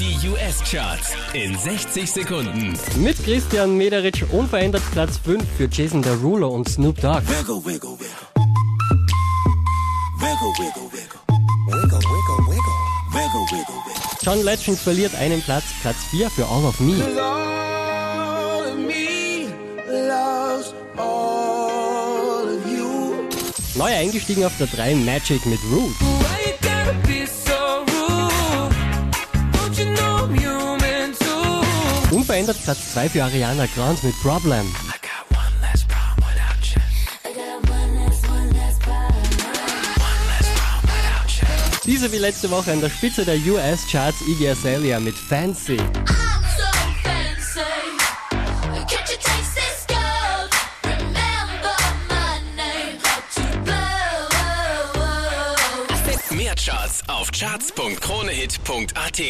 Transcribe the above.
Die US-Charts in 60 Sekunden. Mit Christian Mederitsch unverändert Platz 5 für Jason Derulo und Snoop Dogg. Wiggle, wiggle, wiggle. Wiggle, wiggle, wiggle. Wiggle, wiggle, wiggle. Wiggle, wiggle, wiggle. John Legend verliert einen Platz, Platz 4 für All of Me. All of me loves all of you. Neu eingestiegen auf der 3 Magic mit Root. Unverändert Platz 2 für Ariana Grande mit Problem. I got one less problem without you. Diese wie letzte Woche an der Spitze der US-Charts Iggy Azalea mit Fancy. I'm so fancy. Can't you taste this gold? Remember my name. Hot to blow. Mehr Charts auf charts.kronehit.at.